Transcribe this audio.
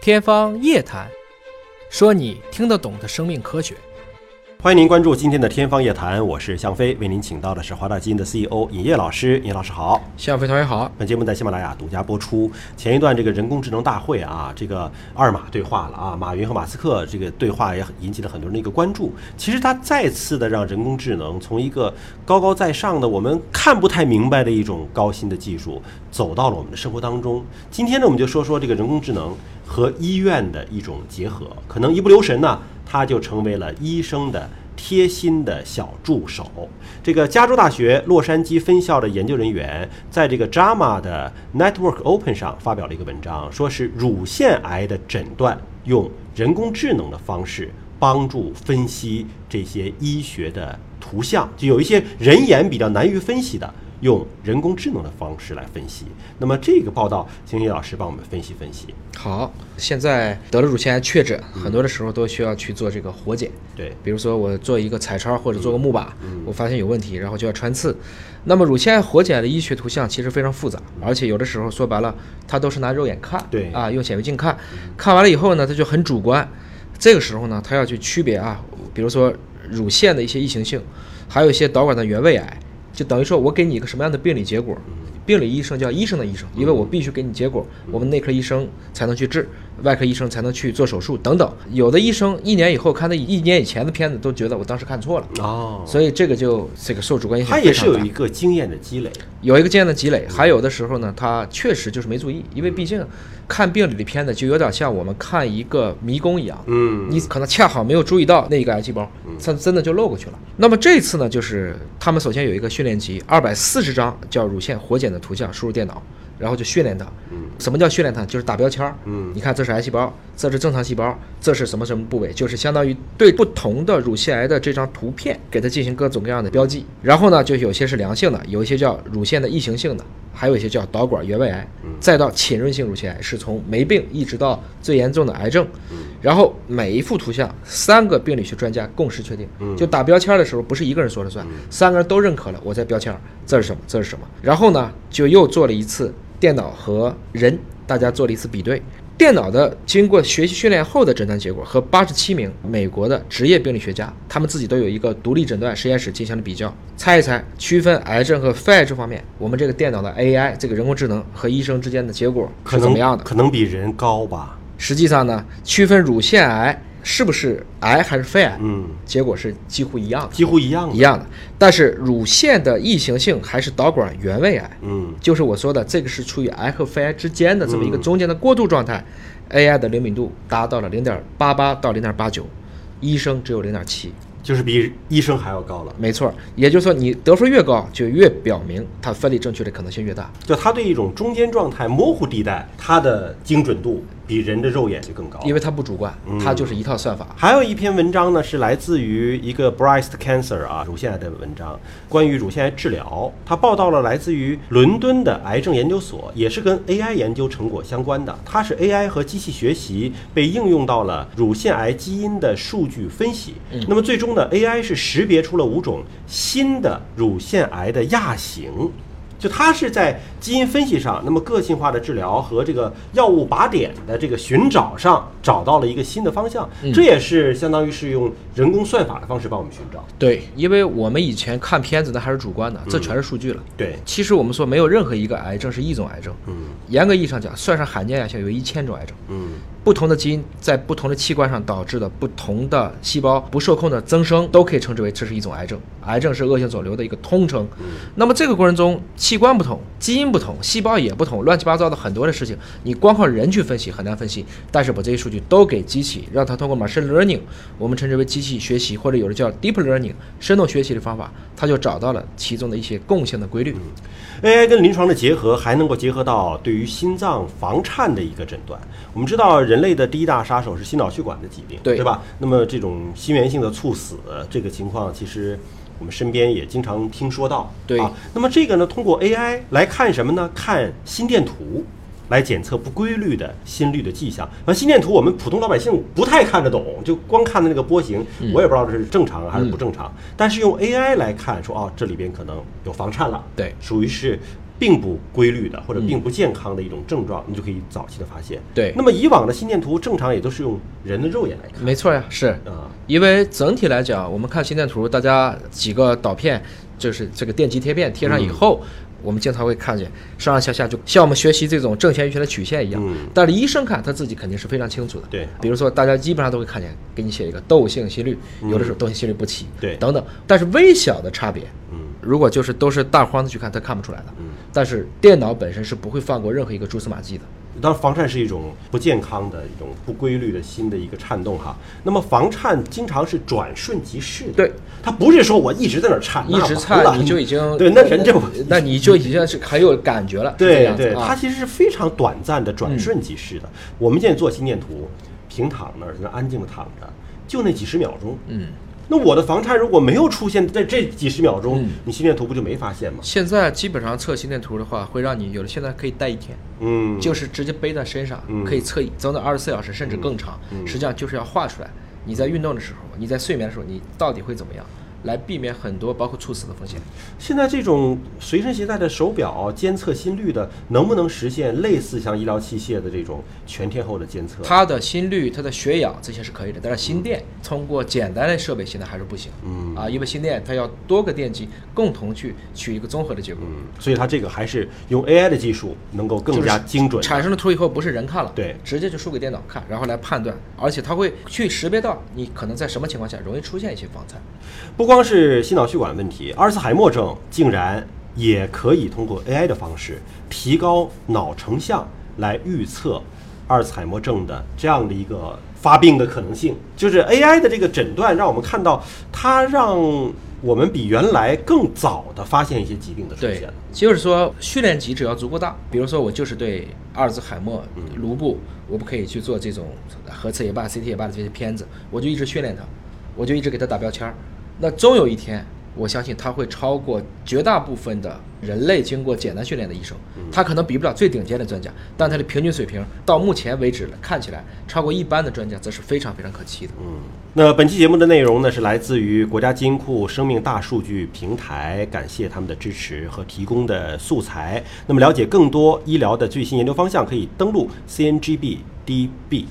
天方夜谭，说你听得懂的生命科学。欢迎您关注今天的《天方夜谭》，我是向飞，为您请到的是华大基因的 CEO 尹烨老师。尹老师好，向飞同学好。本节目在喜马拉雅独家播出。前一段这个人工智能大会啊，这个二马对话了啊，马云和马斯克这个对话也引起了很多人的一个关注。其实他再次的让人工智能从一个高高在上的我们看不太明白的一种高新的技术，走到了我们的生活当中。今天呢，我们就说说这个人工智能和医院的一种结合，可能一不留神呢，他就成为了医生的。贴心的小助手。这个加州大学洛杉矶分校的研究人员在这个 JAMA 的 Network Open 上发表了一个文章，说是乳腺癌的诊断用人工智能的方式帮助分析这些医学的图像，就有一些人眼比较难于分析的。用人工智能的方式来分析，那么这个报道，请叶老师帮我们分析分析。好，现在得了乳腺癌确诊，很多的时候都需要去做这个活检。对，比如说我做一个彩超或者做个钼靶，我发现有问题，然后就要穿刺。那么乳腺癌活检的医学图像其实非常复杂，而且有的时候说白了，它都是拿肉眼看，对啊，用显微镜看，看完了以后呢，它就很主观。这个时候呢，它要去区别啊，比如说乳腺的一些异形性，还有一些导管的原位癌。就等于说，我给你一个什么样的病理结果？病理医生叫医生的医生，因为我必须给你结果，我们内科医生才能去治，外科医生才能去做手术等等。有的医生一年以后看他一年以前的片子，都觉得我当时看错了哦，所以这个就这个受主观影响。他也是有一个经验的积累，有一个经验的积累。还有的时候呢，他确实就是没注意，因为毕竟看病理的片子就有点像我们看一个迷宫一样，嗯，你可能恰好没有注意到那一个癌细胞，它真的就漏过去了。那么这次呢，就是他们首先有一个训练集，二百四十张叫乳腺活检的图像输入电脑，然后就训练它。嗯，什么叫训练它？就是打标签儿。嗯，你看这是癌细胞，这是正常细胞，这是什么什么部位？就是相当于对不同的乳腺癌的这张图片给它进行各种各样的标记。然后呢，就有些是良性的，有一些叫乳腺的异形性的，还有一些叫导管原位癌，再到浸润性乳腺癌，是从没病一直到最严重的癌症。然后每一幅图像，三个病理学专家共识确定，就打标签的时候不是一个人说了算，三个人都认可了，我在标签这是什么，这是什么。然后呢，就又做了一次电脑和人，大家做了一次比对，电脑的经过学习训练后的诊断结果和八十七名美国的职业病理学家，他们自己都有一个独立诊断实验室进行了比较，猜一猜区分癌症和肺癌症方面，我们这个电脑的 AI 这个人工智能和医生之间的结果是怎么样的？可能比人高吧。实际上呢，区分乳腺癌是不是癌还是肺癌，嗯，结果是几乎一样的，几乎一样一样的。但是乳腺的异形性还是导管原位癌，嗯，就是我说的这个是处于癌和肺癌之间的这么一个中间的过渡状态，AI 的灵敏度达到了零点八八到零点八九，医生只有零点七。就是比医生还要高了，没错。也就是说，你得分越高，就越表明它分离正确的可能性越大。就它对一种中间状态、模糊地带，它的精准度比人的肉眼就更高，因为它不主观，它就是一套算法。还有一篇文章呢，是来自于一个 Breast Cancer 啊，乳腺癌的文章，关于乳腺癌治疗。它报道了来自于伦敦的癌症研究所，也是跟 AI 研究成果相关的。它是 AI 和机器学习被应用到了乳腺癌基因的数据分析。那么最终。呢 AI 是识别出了五种新的乳腺癌的亚型。就它是在基因分析上，那么个性化的治疗和这个药物靶点的这个寻找上，找到了一个新的方向。这也是相当于是用人工算法的方式帮我们寻找。对，因为我们以前看片子那还是主观的，这全是数据了。对，其实我们说没有任何一个癌症是一种癌症。嗯，严格意义上讲，算上罕见亚型，有一千种癌症。嗯，不同的基因在不同的器官上导致的不同的细胞不受控的增生，都可以称之为这是一种癌症。癌症是恶性肿瘤的一个通称。那么这个过程中，器官不同，基因不同，细胞也不同，乱七八糟的很多的事情，你光靠人去分析很难分析。但是把这些数据都给机器，让它通过 machine learning，我们称之为机器学习，或者有的叫 deep learning，深度学习的方法，它就找到了其中的一些共性的规律。AI 跟临床的结合，还能够结合到对于心脏房颤的一个诊断。我们知道，人类的第一大杀手是心脑血管的疾病，对对吧？那么这种心源性的猝死这个情况，其实。我们身边也经常听说到，对啊，那么这个呢，通过 AI 来看什么呢？看心电图，来检测不规律的心率的迹象。那心电图我们普通老百姓不太看得懂，就光看的那个波形，我也不知道这是正常还是不正常。但是用 AI 来看，说哦，这里边可能有房颤了，对，属于是。并不规律的或者并不健康的一种症状，你就可以早期的发现。对。那么以往的心电图正常也都是用人的肉眼来看。没错呀，是。啊，因为整体来讲，我们看心电图，大家几个导片，就是这个电极贴片贴上以后，我们经常会看见上上下下就像我们学习这种正弦余弦的曲线一样。嗯。但是医生看他自己肯定是非常清楚的。对。比如说大家基本上都会看见，给你写一个窦性心律，有的时候窦性心律不齐，对。等等。但是微小的差别，嗯如果就是都是大框子去看，他看不出来的。嗯。但是电脑本身是不会放过任何一个蛛丝马迹的。当然，房颤是一种不健康的一种不规律的心的一个颤动哈。那么房颤经常是转瞬即逝的，对，它不是说我一直在那儿颤，一直颤你就已经 对，那人就那你就已经是很有感觉了。对对，它其实是非常短暂的转瞬即逝的。我们现在做心电图，平躺那儿，在那安静的躺着，就那几十秒钟。嗯。那我的房颤如果没有出现在这几十秒钟，嗯你心电图不就没发现吗？现在基本上测心电图的话，会让你有的现在可以带一天，嗯，就是直接背在身上，嗯可以测整整二十四小时甚至更长。嗯实际上就是要画出来，你在运动的时候，你在睡眠的时候，你到底会怎么样，来避免很多包括猝死的风险。现在这种随身携带的手表监测心率的，能不能实现类似像医疗器械的这种全天候的监测？它的心率、它的血氧这些是可以的，但是心电通过简单的设备现在还是不行。嗯啊，因为心电它要多个电机共同去取一个综合的结果。嗯，所以它这个还是用 AI 的技术能够更加精准的。产生了图以后，不是人看了，对直接就输给电脑看，然后来判断，而且它会去识别到你可能在什么情况下容易出现一些房颤。不光是心脑血管问题，阿尔茨海默症竟然也可以通过 AI 的方式提高脑成像来预测阿尔茨海默症的这样的一个发病的可能性。就是 AI 的这个诊断，让我们看到它让我们比原来更早的发现一些疾病的出对现。，就是说训练集只要足够大，比如说我就是对阿尔兹海默、颅部，我不可以去做这种核磁也罢、CT 也罢的这些片子，我就一直训练它，我就一直给它打标签儿。那终有一天，我相信他会超过绝大部分的人类经过简单训练的医生。他可能比不了最顶尖的专家，但他的平均水平到目前为止看起来超过一般的专家，这是非常非常可期的。嗯，那本期节目的内容呢是来自于国家基因库生命大数据平台，感谢他们的支持和提供的素材。那么了解更多医疗的最新研究方向，可以登录 CNGB DB。